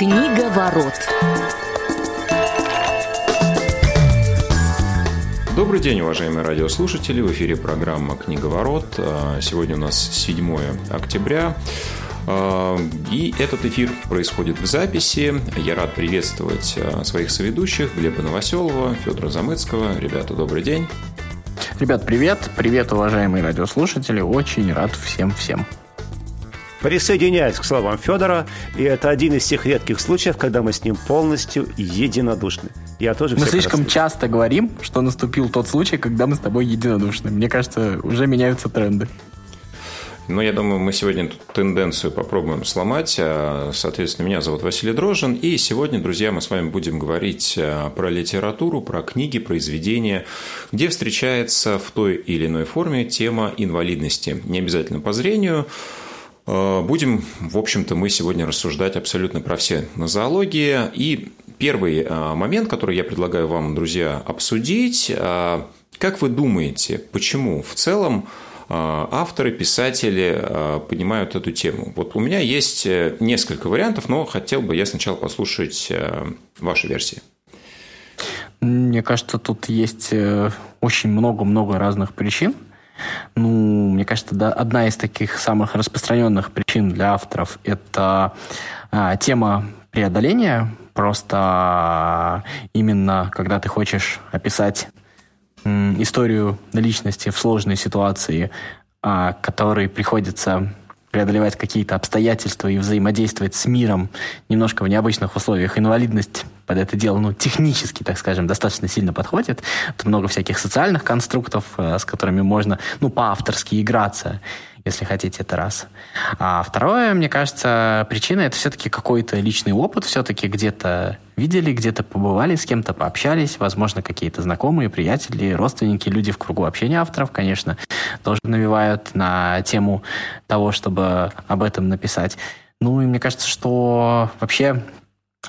Книга ворот. Добрый день, уважаемые радиослушатели. В эфире программа «Книга ворот». А, сегодня у нас 7 октября. А, и этот эфир происходит в записи. Я рад приветствовать а, своих соведущих Глеба Новоселова, Федора Замыцкого. Ребята, добрый день. Ребят, привет. Привет, уважаемые радиослушатели. Очень рад всем-всем. Присоединяюсь к словам Федора, и это один из тех редких случаев, когда мы с ним полностью единодушны. Я тоже Мы слишком раз... часто говорим, что наступил тот случай, когда мы с тобой единодушны. Мне кажется, уже меняются тренды. Но я думаю, мы сегодня эту тенденцию попробуем сломать. А, соответственно, меня зовут Василий Дрожин. И сегодня, друзья, мы с вами будем говорить а, про литературу, про книги, произведения, где встречается в той или иной форме тема инвалидности. Не обязательно по зрению, будем, в общем-то, мы сегодня рассуждать абсолютно про все нозологии. И первый э, момент, который я предлагаю вам, друзья, обсудить. Э, как вы думаете, почему в целом авторы, писатели понимают эту тему? Вот у меня есть несколько вариантов, но хотел бы я сначала послушать ваши версии. Мне кажется, тут есть очень много-много разных причин. Ну, мне кажется, да, одна из таких самых распространенных причин для авторов – это а, тема преодоления. Просто именно когда ты хочешь описать историю личности в сложной ситуации, а, которой приходится преодолевать какие-то обстоятельства и взаимодействовать с миром немножко в необычных условиях. Инвалидность под это дело, ну, технически, так скажем, достаточно сильно подходит. Тут много всяких социальных конструктов, э, с которыми можно, ну, по-авторски играться если хотите, это раз. А второе, мне кажется, причина это все-таки какой-то личный опыт, все-таки где-то видели, где-то побывали, с кем-то пообщались, возможно, какие-то знакомые, приятели, родственники, люди в кругу общения авторов, конечно, тоже навевают на тему того, чтобы об этом написать. Ну и мне кажется, что вообще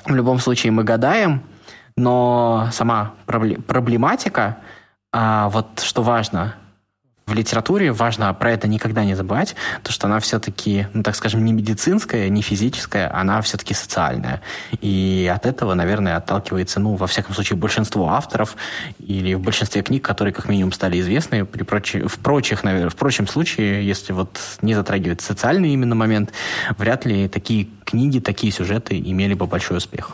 в любом случае мы гадаем, но сама проблематика, а вот что важно, в литературе важно про это никогда не забывать, то что она все-таки, ну так скажем, не медицинская, не физическая, она все-таки социальная. И от этого, наверное, отталкивается, ну, во всяком случае, большинство авторов или в большинстве книг, которые как минимум стали известны. При проч... В прочих, наверное, в прочем случае, если вот не затрагивать социальный именно момент, вряд ли такие книги, такие сюжеты имели бы большой успех.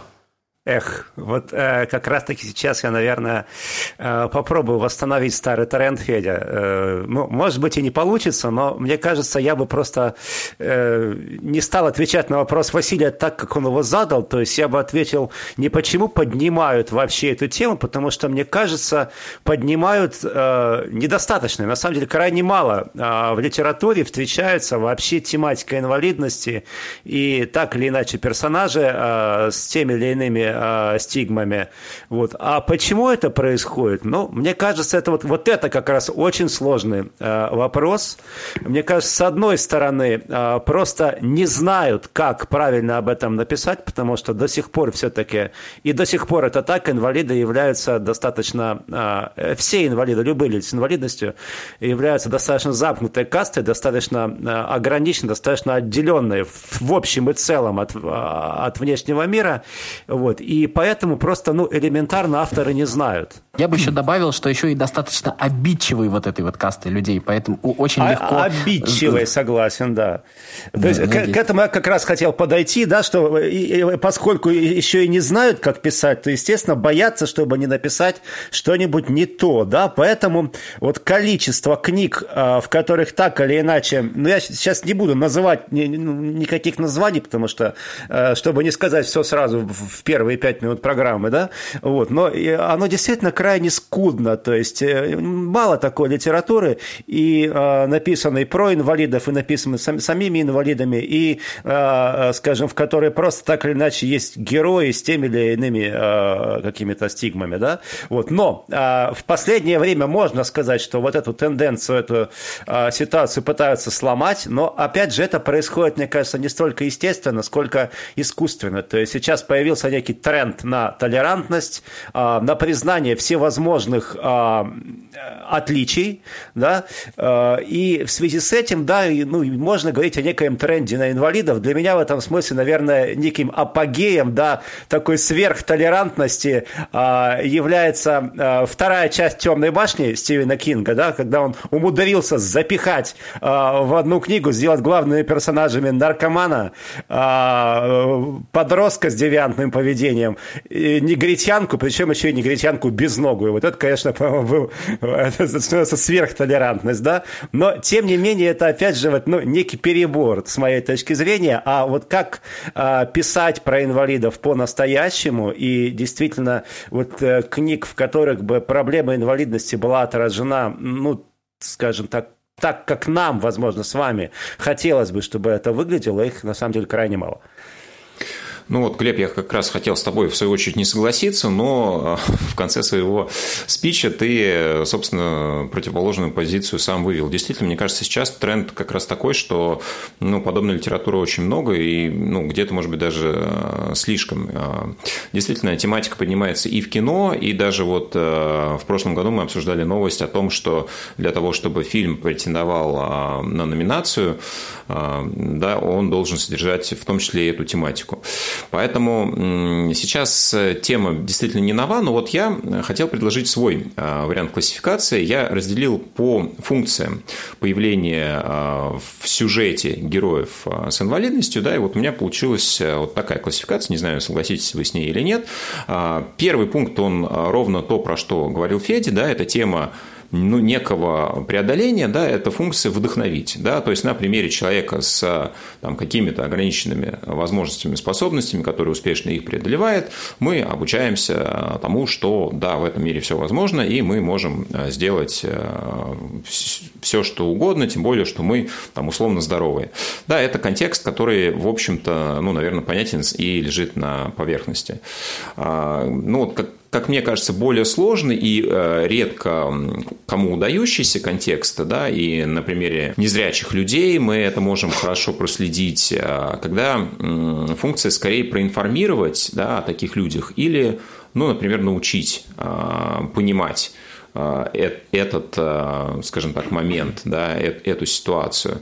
Эх, вот э, как раз-таки сейчас я, наверное, э, попробую восстановить старый тренд, Федя. Э, ну, может быть, и не получится, но мне кажется, я бы просто э, не стал отвечать на вопрос Василия так, как он его задал. То есть я бы ответил не почему поднимают вообще эту тему, потому что, мне кажется, поднимают э, недостаточно. На самом деле, крайне мало э, в литературе встречается вообще тематика инвалидности и так или иначе персонажи э, с теми или иными э, стигмами. Вот. А почему это происходит? Ну, мне кажется, это вот, вот это как раз очень сложный э, вопрос. Мне кажется, с одной стороны, э, просто не знают, как правильно об этом написать, потому что до сих пор все-таки, и до сих пор это так, инвалиды являются достаточно, э, все инвалиды, любые люди с инвалидностью, являются достаточно замкнутой кастой, достаточно э, ограниченной, достаточно отделенной в, общем и целом от, от внешнего мира. Вот и поэтому просто, ну, элементарно авторы не знают. Я бы еще добавил, что еще и достаточно обидчивый вот этой вот касты людей, поэтому очень а, легко... Обидчивый, согласен, да. То да, есть к, к этому я как раз хотел подойти, да, что и, и, поскольку еще и не знают, как писать, то, естественно, боятся, чтобы не написать что-нибудь не то, да, поэтому вот количество книг, а, в которых так или иначе, ну, я сейчас не буду называть ни, никаких названий, потому что, а, чтобы не сказать все сразу в первые пять минут программы, да, вот, но оно действительно крайне скудно, то есть э, мало такой литературы, и э, написанной про инвалидов, и написанной сам, самими инвалидами, и, э, скажем, в которой просто так или иначе есть герои с теми или иными э, какими-то стигмами, да, вот, но э, в последнее время можно сказать, что вот эту тенденцию, эту э, ситуацию пытаются сломать, но, опять же, это происходит, мне кажется, не столько естественно, сколько искусственно, то есть сейчас появился некий тренд на толерантность, а, на признание всевозможных а, отличий, да, и в связи с этим, да, ну, можно говорить о некоем тренде на инвалидов. Для меня в этом смысле, наверное, неким апогеем, да, такой сверхтолерантности является вторая часть «Темной башни» Стивена Кинга, да, когда он умудрился запихать в одну книгу, сделать главными персонажами наркомана, подростка с девиантным поведением, негритянку, причем еще и негритянку безногую. Вот это, конечно, был это сверхтолерантность, да? Но, тем не менее, это, опять же, вот, ну, некий перебор, с моей точки зрения. А вот как а, писать про инвалидов по-настоящему и действительно вот э, книг, в которых бы проблема инвалидности была отражена, ну, скажем так, так, как нам, возможно, с вами хотелось бы, чтобы это выглядело, их на самом деле крайне мало. Ну вот, Глеб, я как раз хотел с тобой, в свою очередь, не согласиться, но э, в конце своего спича ты, собственно, противоположную позицию сам вывел. Действительно, мне кажется, сейчас тренд как раз такой, что ну, подобной литературы очень много, и ну, где-то, может быть, даже э, слишком. Э, действительно, тематика поднимается и в кино, и даже вот в прошлом году мы обсуждали новость о том, что для того, чтобы фильм претендовал на номинацию, да, он должен содержать в том числе и эту тематику. Поэтому сейчас тема действительно не нова, но вот я хотел предложить свой э, вариант классификации. Я разделил по функциям появления э, в сюжете героев с инвалидностью, да, и вот у меня получилась вот такая классификация, не знаю, согласитесь вы с ней или нет. Первый пункт, он ровно то, про что говорил Федя, да, это тема ну, некого преодоления, да, это функция вдохновить. Да, то есть на примере человека с там, какими-то ограниченными возможностями, способностями, который успешно их преодолевает, мы обучаемся тому, что да, в этом мире все возможно, и мы можем э, сделать э, все, что угодно, тем более, что мы там условно здоровые. Да, это контекст, который, в общем-то, ну, наверное, понятен и лежит на поверхности. А, ну, вот как как мне кажется, более сложный и э, редко кому удающийся контекст, да, и на примере незрячих людей мы это можем хорошо проследить, э, когда функция скорее проинформировать да, о таких людях или, ну, например, научить э, понимать этот, а, скажем так, момент, да, эту ситуацию.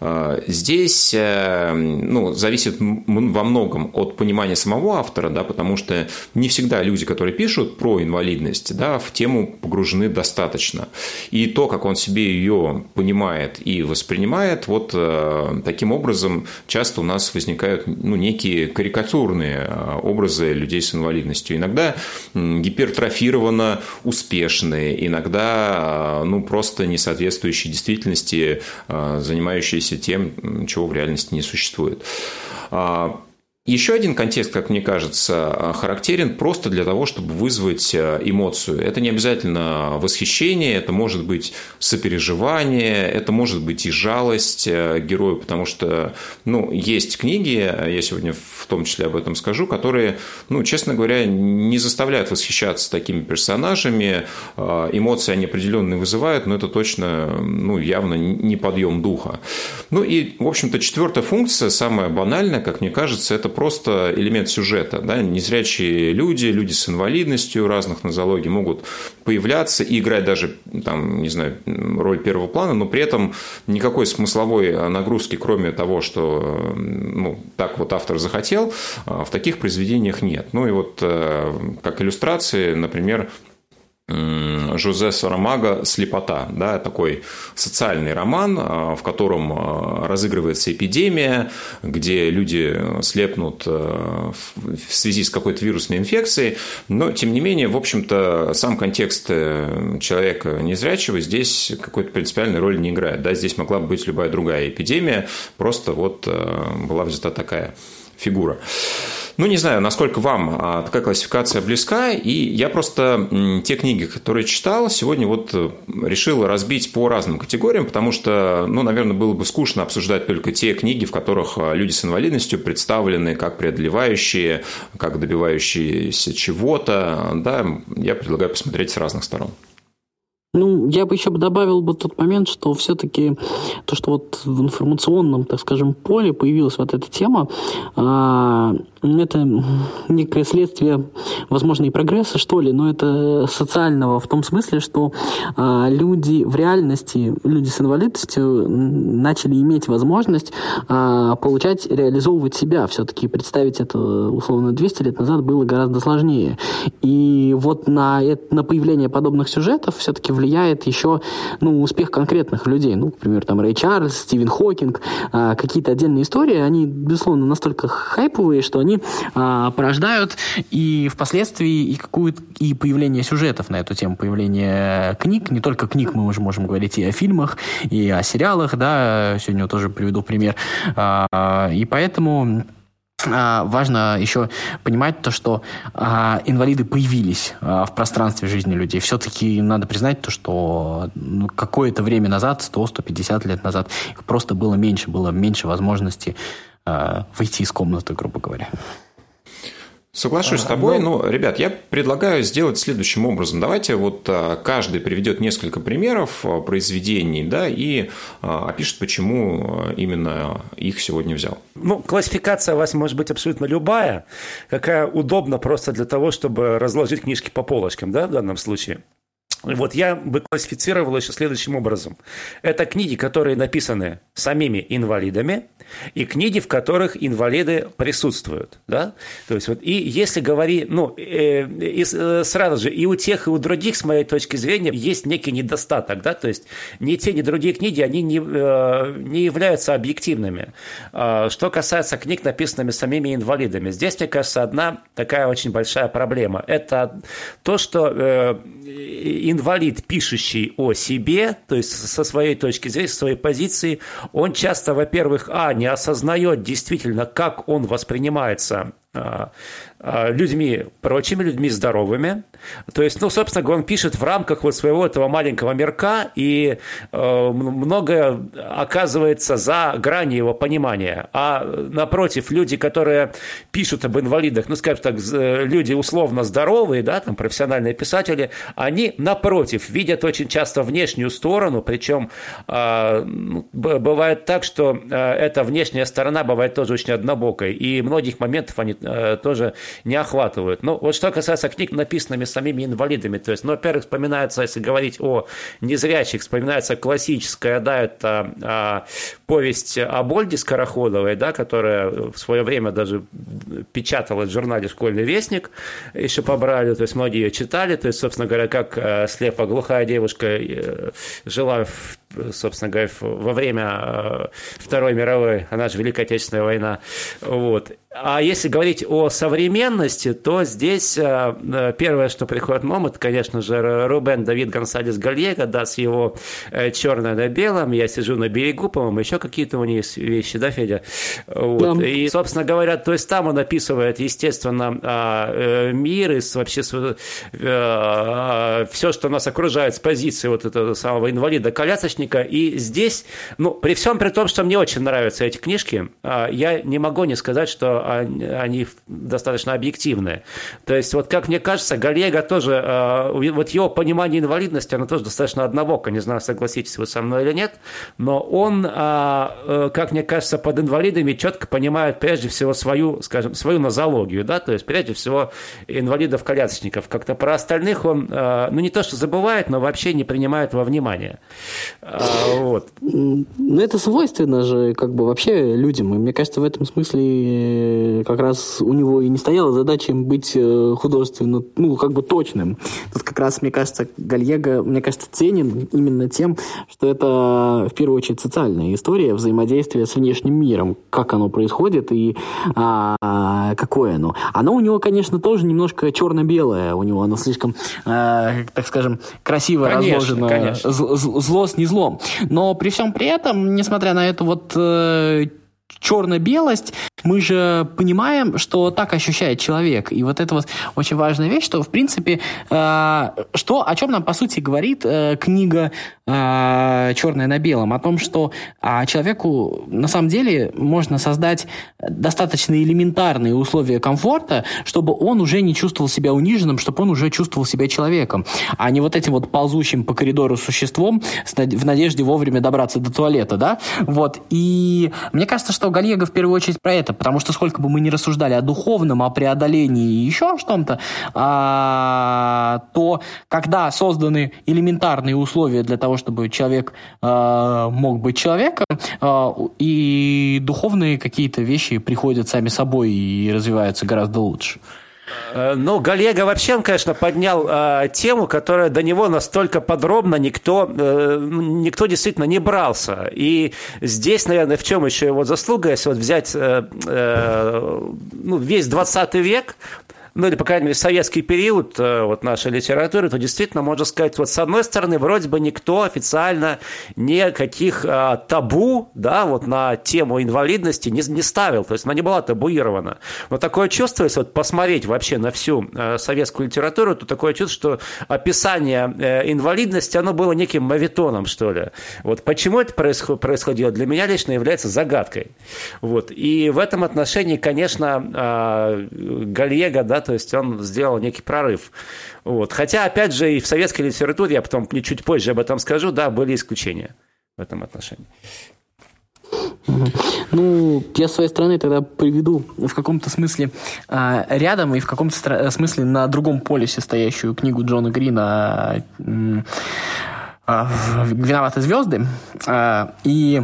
А, здесь э, ну, зависит во многом от понимания самого автора, да, потому что не всегда люди, которые пишут про инвалидность, да, в тему погружены достаточно. И то, как он себе ее понимает и воспринимает, вот э, таким образом часто у нас возникают ну, некие карикатурные образы людей с инвалидностью. Иногда гипертрофированно успешные, иногда ну, просто не соответствующие действительности, а, занимающиеся тем, чего в реальности не существует. Еще один контекст, как мне кажется, характерен просто для того, чтобы вызвать э, эмоцию. Это не обязательно восхищение, это может быть сопереживание, это может быть и жалость э, герою, потому что ну, есть книги, я сегодня в том числе об этом скажу, которые, ну, честно говоря, не заставляют восхищаться такими персонажами, э, эмоции они определенные вызывают, но это точно ну, явно не подъем духа. Ну и, в общем-то, четвертая функция, самая банальная, как мне кажется, это просто элемент сюжета. Да? Незрячие люди, люди с инвалидностью разных нозологий могут появляться и играть даже, там, не знаю, роль первого плана, но при этом никакой смысловой нагрузки, кроме того, что ну, так вот автор захотел, в таких произведениях нет. Ну и вот э, как иллюстрации, например, Жозе Сарамага «Слепота». Да, такой социальный роман, а, в котором а, разыгрывается эпидемия, где люди слепнут в связи с какой-то вирусной инфекцией. Но, тем не менее, в общем-то, сам контекст э, человека незрячего здесь какой-то принципиальной роли не играет. Да, здесь могла бы быть любая другая эпидемия, просто вот была взята такая фигура. Ну, не знаю, насколько вам а, такая классификация близка, и я просто те книги, которые читал, сегодня вот э, решил разбить по разным категориям, потому что, ну, наверное, было бы скучно обсуждать только те книги, в которых а, люди с инвалидностью представлены как преодолевающие, как добивающиеся чего-то, да, я предлагаю посмотреть с разных сторон. Ну, я бы еще добавил бы тот момент, что все-таки то, что вот в информационном, так скажем, поле появилась вот эта тема, а, это некое следствие, возможно, и прогресса, что ли, но это социального в том смысле, что а, люди в реальности, люди с инвалидностью начали иметь возможность а, получать, реализовывать себя. Все-таки представить это, условно, 200 лет назад было гораздо сложнее. И вот на, на появление подобных сюжетов все-таки влияет еще ну, успех конкретных людей. Ну, например, там Рэй Чарльз, Стивен Хокинг, а, какие-то отдельные истории, они, безусловно, настолько хайповые, что они а, порождают и впоследствии и какую и появление сюжетов на эту тему, появление книг, не только книг, мы уже можем говорить и о фильмах, и о сериалах, да, сегодня тоже приведу пример. А, и поэтому а, важно еще понимать то, что а, инвалиды появились а, в пространстве жизни людей. Все-таки надо признать то, что ну, какое-то время назад, 100-150 лет назад, их просто было меньше, было меньше возможности а, выйти из комнаты, грубо говоря. Соглашусь с тобой. Ну, ребят, я предлагаю сделать следующим образом. Давайте вот а, каждый приведет несколько примеров а, произведений, да, и а, опишет, почему именно их сегодня взял. Ну, классификация у вас может быть абсолютно любая, какая удобна просто для того, чтобы разложить книжки по полочкам, да, в данном случае. Вот я бы классифицировал еще следующим образом. Это книги, которые написаны самими инвалидами, и книги, в которых инвалиды присутствуют. Да? То есть вот, и если говорить, ну, э, и э, сразу же, и у тех, и у других, с моей точки зрения, есть некий недостаток. Да? То есть ни те, ни другие книги, они не, э, не являются объективными. Э, что касается книг, написанными самими инвалидами, здесь, мне кажется, одна такая очень большая проблема. Это то, что э, инвалид, пишущий о себе, то есть со своей точки зрения, со своей позиции, он часто, во-первых, а, не осознает действительно, как он воспринимается людьми, прочими людьми здоровыми. То есть, ну, собственно он пишет в рамках вот своего этого маленького мирка, и э, многое оказывается за гранью его понимания. А напротив, люди, которые пишут об инвалидах, ну, скажем так, люди условно здоровые, да, там, профессиональные писатели, они, напротив, видят очень часто внешнюю сторону, причем э, бывает так, что э, эта внешняя сторона бывает тоже очень однобокой, и многих моментов они э, тоже не охватывают. Ну, вот что касается книг, написанными самими инвалидами, то есть, ну, во-первых, вспоминается, если говорить о незрячих, вспоминается классическая, да, это а, повесть о Больде Скороходовой, да, которая в свое время даже печаталась в журнале «Школьный вестник», еще побрали, то есть многие ее читали, то есть, собственно говоря, как э, слепо-глухая девушка э, жила в собственно говоря, во время Второй мировой, она же Великая Отечественная война. Вот. А если говорить о современности, то здесь э, э, первое, что приходит на ум, это, конечно же, Рубен Давид Гонсалес Гальего, да, с его «Черное на белом», «Я сижу на берегу», по-моему, еще какие-то у них есть вещи, да, Федя? Вот. Да. И, собственно говоря, то есть там он описывает, естественно, а, мир и вообще все, что нас окружает с позиции вот этого самого инвалида-колясочника. И здесь, ну, при всем при том, что мне очень нравятся эти книжки, а, я не могу не сказать, что они достаточно объективные. То есть, вот как мне кажется, Галлега тоже, а, вот его понимание инвалидности, оно тоже достаточно однобоко. Не знаю, согласитесь вы со мной или нет, но он, а, э, как мне кажется, под инвалидами четко понимает прежде всего свою, скажем, свою нозологию, да, то есть прежде всего инвалидов-колясочников. Как-то про остальных он, ну, не то что забывает, но вообще не принимает во внимание. Вот. Ну, это свойственно же как бы вообще людям. И мне кажется, в этом смысле э, как раз у него и не стояла задача быть э, художественно, ну, как бы точным. Тут как раз, мне кажется, Гальего, мне кажется, ценен именно тем, что это в первую очередь социальная история взаимодействия с внешним миром, как оно происходит и а, какое оно. Оно у него, конечно, тоже немножко черно-белое. У него оно слишком, а, так скажем, красиво конечно, разложено. Конечно. Зло с незлом злом. Но при всем при этом, несмотря на эту вот э, черно-белость, мы же понимаем, что так ощущает человек. И вот это вот очень важная вещь, что, в принципе, э, что, о чем нам, по сути, говорит э, книга э, «Черное на белом», о том, что э, человеку, на самом деле, можно создать достаточно элементарные условия комфорта, чтобы он уже не чувствовал себя униженным, чтобы он уже чувствовал себя человеком, а не вот этим вот ползущим по коридору существом в надежде вовремя добраться до туалета, да? Вот. И мне кажется, что Гальего в первую очередь про это, потому что сколько бы мы ни рассуждали о духовном, о преодолении и еще о чем-то, а, то когда созданы элементарные условия для того, чтобы человек а, мог быть человеком, а, и духовные какие-то вещи приходят сами собой и развиваются гораздо лучше. Э, ну, Галега вообще, он, конечно, поднял э, тему, которая до него настолько подробно никто, э, никто действительно не брался. И здесь, наверное, в чем еще его заслуга, если вот взять э, э, ну, весь 20 век, ну или, по крайней мере, советский период э, вот нашей литературы, то действительно можно сказать, вот с одной стороны, вроде бы никто официально никаких а, табу, да, вот на тему инвалидности не, не ставил, то есть она не была табуирована. Но такое чувство, если вот посмотреть вообще на всю а, советскую литературу, то такое чувство, что описание а, инвалидности, оно было неким мавитоном, что ли. Вот почему это происходило, для меня лично является загадкой. Вот. И в этом отношении, конечно, а, Гальего, да, то есть он сделал некий прорыв. Вот. Хотя, опять же, и в советской литературе, я потом чуть позже об этом скажу, да, были исключения в этом отношении. Ну, я с своей стороны тогда приведу в каком-то смысле э, рядом и в каком-то смысле на другом полюсе стоящую книгу Джона Грина э, э, «Виноваты звезды». Э, и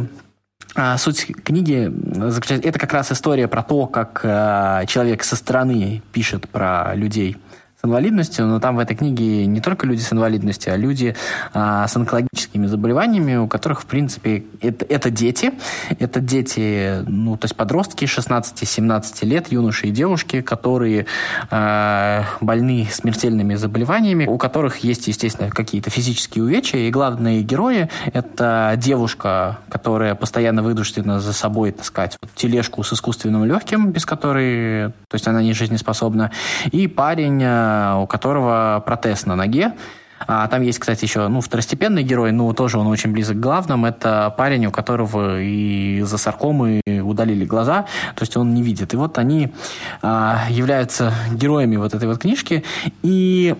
суть книги заключается... Это как раз история про то, как э, человек со стороны пишет про людей с инвалидностью, но там в этой книге не только люди с инвалидностью, а люди а, с онкологическими заболеваниями, у которых, в принципе, это, это дети. Это дети, ну, то есть подростки 16-17 лет, юноши и девушки, которые а, больны смертельными заболеваниями, у которых есть, естественно, какие-то физические увечья. И главные герои — это девушка, которая постоянно вынуждена за собой таскать вот, тележку с искусственным легким, без которой, то есть она не жизнеспособна, и парень у которого протез на ноге. А там есть, кстати, еще ну, второстепенный герой, но тоже он очень близок к главным. Это парень, у которого из-за саркомы удалили глаза, то есть он не видит. И вот они а, являются героями вот этой вот книжки. И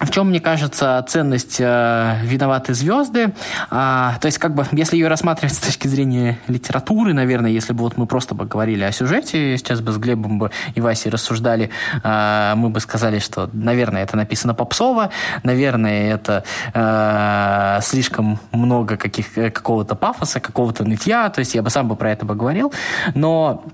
в чем, мне кажется, ценность э, «Виноваты звезды»? А, то есть, как бы, если ее рассматривать с точки зрения литературы, наверное, если бы вот мы просто бы говорили о сюжете, сейчас бы с Глебом бы и Васей рассуждали, э, мы бы сказали, что, наверное, это написано попсово, наверное, это э, слишком много каких, какого-то пафоса, какого-то нытья, то есть я бы сам бы про это бы говорил, но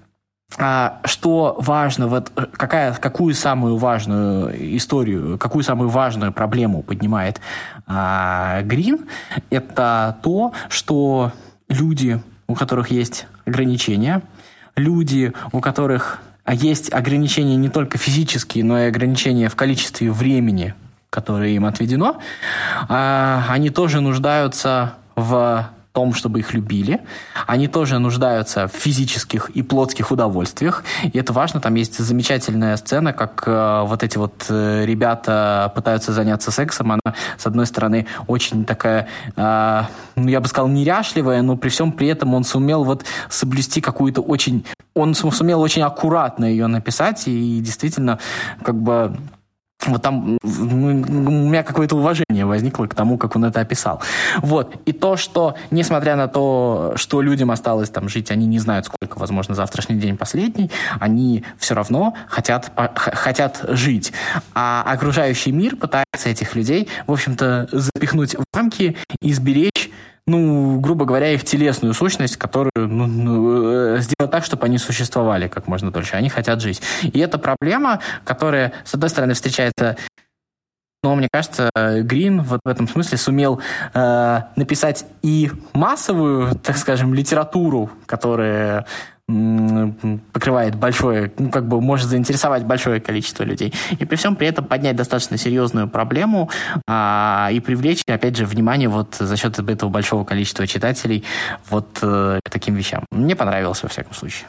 что важно, вот какая, какую самую важную историю, какую самую важную проблему поднимает а, Грин, это то, что люди, у которых есть ограничения, люди, у которых есть ограничения не только физические, но и ограничения в количестве времени, которое им отведено, а, они тоже нуждаются в том, чтобы их любили. Они тоже нуждаются в физических и плотских удовольствиях. И это важно. Там есть замечательная сцена, как э, вот эти вот э, ребята пытаются заняться сексом. Она, с одной стороны, очень такая, э, ну, я бы сказал, неряшливая, но при всем при этом он сумел вот соблюсти какую-то очень... Он сумел очень аккуратно ее написать, и действительно, как бы вот там у меня какое-то уважение возникло к тому, как он это описал. Вот. И то, что, несмотря на то, что людям осталось там жить, они не знают, сколько, возможно, завтрашний день последний, они все равно хотят, хотят жить. А окружающий мир пытается этих людей, в общем-то, запихнуть в рамки и сберечь ну, грубо говоря, их телесную сущность, которую ну, ну, э, сделать так, чтобы они существовали как можно дольше. Они хотят жить. И это проблема, которая, с одной стороны, встречается но мне кажется, Грин вот в этом смысле сумел э, написать и массовую, так скажем, литературу, которая покрывает большое, ну, как бы может заинтересовать большое количество людей. И при всем при этом поднять достаточно серьезную проблему а, и привлечь, опять же, внимание вот за счет этого большого количества читателей вот э, к таким вещам. Мне понравилось, во всяком случае.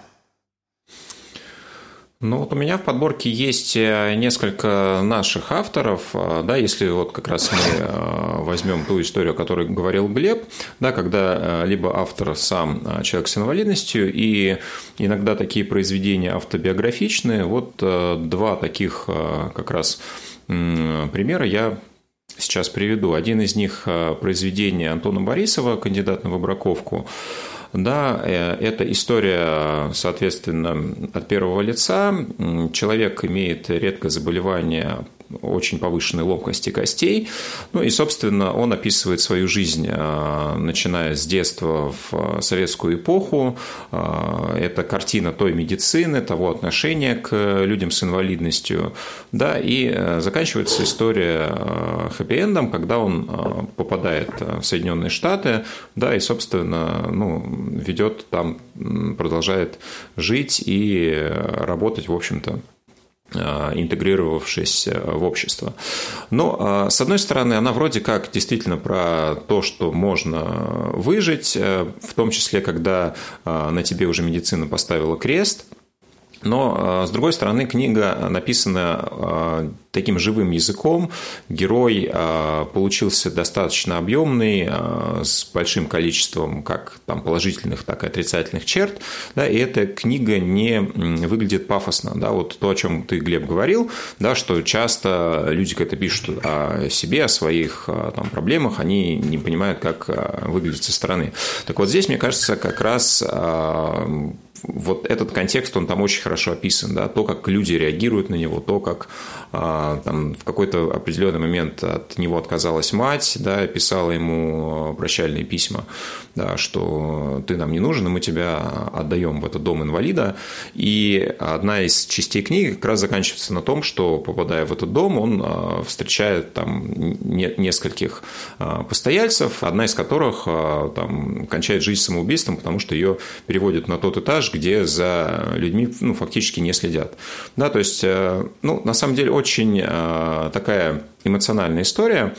Ну вот у меня в подборке есть э, несколько наших авторов, э, да, если вот как раз мы э, возьмем ту историю, о которой говорил Глеб, да, когда либо автор сам человек с инвалидностью, и иногда такие произведения автобиографичные, вот два таких как раз примера я сейчас приведу. Один из них произведение Антона Борисова, кандидат на выбраковку, да, э, это история, соответственно, от первого лица. Человек имеет редкое заболевание очень повышенной ломкости костей. Ну и, собственно, он описывает свою жизнь, а, начиная с детства в советскую эпоху. А, это картина той медицины, того отношения к людям с инвалидностью. Да, и э, заканчивается история э, хэппи-эндом, когда он э, попадает в Соединенные Штаты, да, и, собственно, ну, ведет там, продолжает жить и работать, в общем-то, Э, интегрировавшись э, в общество. Но, э, с одной стороны, она вроде как действительно про то, что можно выжить, в том числе, когда на тебе уже медицина поставила крест – но, с другой стороны, книга написана таким живым языком. Герой а, получился достаточно объемный, а, с большим количеством как там, положительных, так и отрицательных черт. Да, и эта книга не выглядит пафосно. Да, вот то, о чем ты, Глеб, говорил, да, что часто люди, когда пишут о себе, о своих а, там, проблемах, они не понимают, как выглядит со стороны. Так вот здесь, мне кажется, как раз вот этот контекст, он там очень хорошо описан, да, то, как люди реагируют на него, то, как там, в какой-то определенный момент от него отказалась мать, да, писала ему прощальные письма, да, что ты нам не нужен, и мы тебя отдаем в этот дом инвалида. И одна из частей книги как раз заканчивается на том, что, попадая в этот дом, он а, встречает там нескольких а, постояльцев, одна из которых там, кончает жизнь самоубийством, потому что ее переводят на тот этаж, где за людьми ну, фактически не следят. Да, то есть, э, ну, на самом деле, очень э, такая эмоциональная история.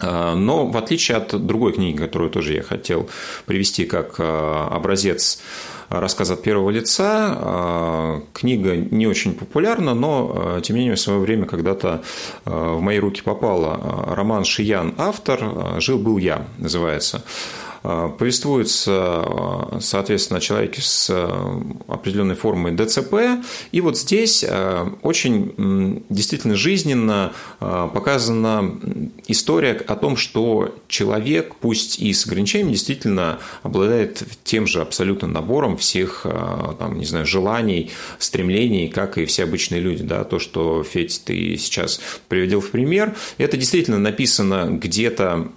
Э, но в отличие от другой книги, которую тоже я хотел привести как э, образец рассказ от первого лица. Книга не очень популярна, но, тем не менее, в свое время когда-то в мои руки попала роман «Шиян. Автор. Жил-был я» называется. А, повествуется, а, соответственно, о человеке с а, определенной формой ДЦП. И вот здесь очень действительно жизненно показана история о том, что человек, пусть и с ограничениями, действительно обладает тем же абсолютно набором всех, там, не знаю, желаний, стремлений, как и все обычные люди. Да? То, что, Федь, ты сейчас приводил в пример, это действительно написано где-то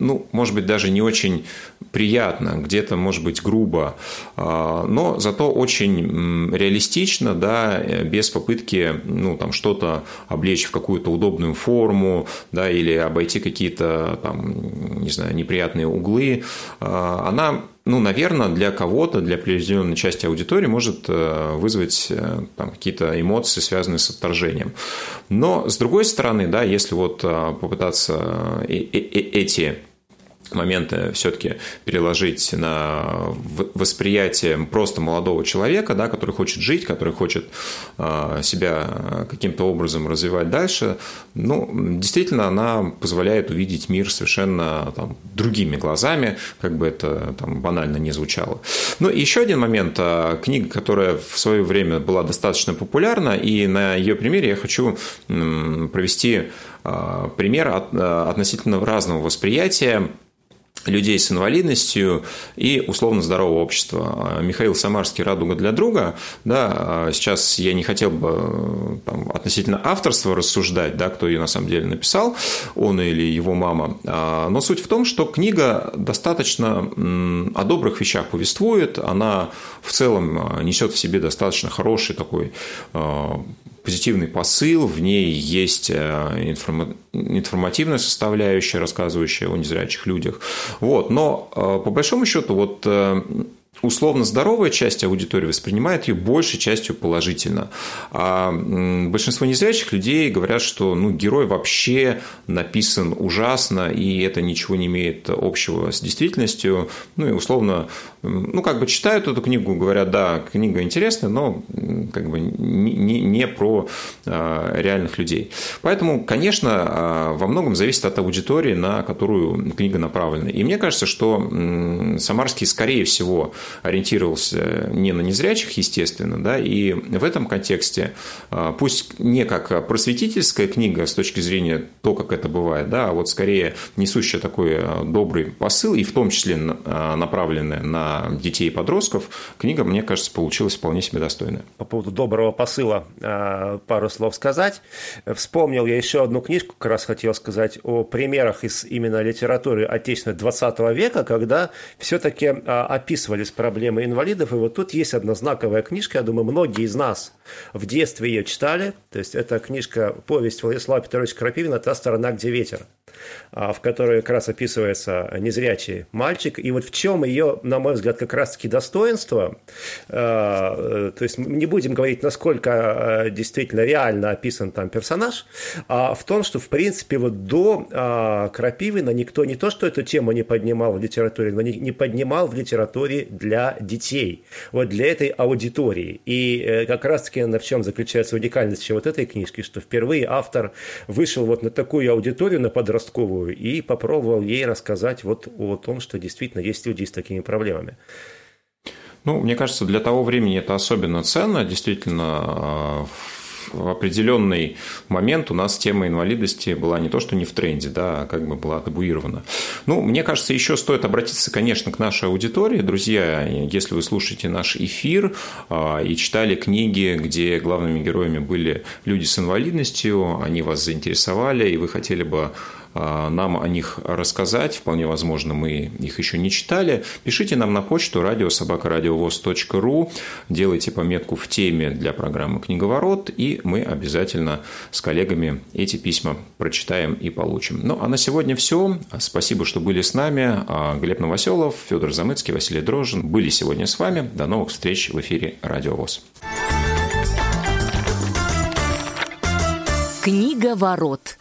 ну, может быть, даже не очень приятно, где-то, может быть, грубо, а, но зато очень реалистично, да, без попытки, ну, там, что-то облечь в какую-то удобную форму, да, или обойти какие-то, там, не знаю, неприятные углы. А, она ну, наверное, для кого-то, для определенной части аудитории может э, вызвать э, там, какие-то эмоции, связанные с отторжением. Но, с другой стороны, да, если вот э, попытаться эти моменты все-таки переложить на восприятие просто молодого человека, да, который хочет жить, который хочет а, себя каким-то образом развивать дальше, ну, действительно, она позволяет увидеть мир совершенно там, другими глазами, как бы это там, банально не звучало. Ну, и еще один момент. А, книга, которая в свое время была достаточно популярна, и на ее примере я хочу провести а, пример относительно разного восприятия людей с инвалидностью и условно здорового общества. Михаил Самарский «Радуга для друга». Да, сейчас я не хотел бы там, относительно авторства рассуждать, да, кто ее на самом деле написал, он или его мама. Но суть в том, что книга достаточно о добрых вещах повествует, она в целом несет в себе достаточно хороший такой позитивный посыл, в ней есть э, информативная составляющая, рассказывающая о незрячих людях. Вот. Но э, по большому счету вот э, условно здоровая часть аудитории воспринимает ее большей частью положительно. А большинство незрячих людей говорят, что ну, герой вообще написан ужасно, и это ничего не имеет общего с действительностью. Ну и условно, ну как бы читают эту книгу, говорят, да, книга интересная, но как бы не, не про а, реальных людей. Поэтому, конечно, а, во многом зависит от аудитории, на которую книга направлена. И мне кажется, что Самарский, скорее всего, ориентировался не на незрячих, естественно, да, и в этом контексте, а, пусть не как просветительская книга с точки зрения то, как это бывает, да, а вот скорее несущая такой а, добрый посыл, и в том числе а, направленная на детей и подростков, книга, мне кажется, получилась вполне себе достойная. По поводу доброго посыла пару слов сказать. Вспомнил я еще одну книжку, как раз хотел сказать о примерах из именно литературы отечественной 20 века, когда все-таки описывались проблемы инвалидов. И вот тут есть одна знаковая книжка, я думаю, многие из нас в детстве ее читали. То есть это книжка «Повесть Владислава Петровича Крапивина «Та сторона, где ветер». А, в которой как раз описывается незрячий мальчик. И вот в чем ее, на мой взгляд, как раз-таки достоинство, а, то есть не будем говорить, насколько а, действительно реально описан там персонаж, а в том, что, в принципе, вот до Крапивина никто не то, что эту тему не поднимал в литературе, но не поднимал в литературе для детей, вот для этой аудитории. И э, как раз-таки в чем заключается уникальность вот этой книжки, что впервые автор вышел вот на такую аудиторию, на подростковую, подростковую и попробовал ей рассказать вот о том, что действительно есть люди с такими проблемами. Ну, мне кажется, для того времени это особенно ценно. Действительно, а, в определенный момент у нас тема инвалидности была не то, что не в тренде, да, а как бы была табуирована. Ну, мне кажется, еще стоит обратиться, конечно, к нашей аудитории. Друзья, если вы слушаете наш эфир а, и читали книги, где главными героями были люди с инвалидностью, они вас заинтересовали, и вы хотели бы нам о них рассказать. Вполне возможно, мы их еще не читали. Пишите нам на почту радиособакарадиовоз.ру, делайте пометку в теме для программы «Книговорот», и мы обязательно с коллегами эти письма прочитаем и получим. Ну, а на сегодня все. Спасибо, что были с нами. А, Глеб Новоселов, Федор Замыцкий, Василий Дрожжин были сегодня с вами. До новых встреч в эфире «Радио ВОЗ». Книга ворот.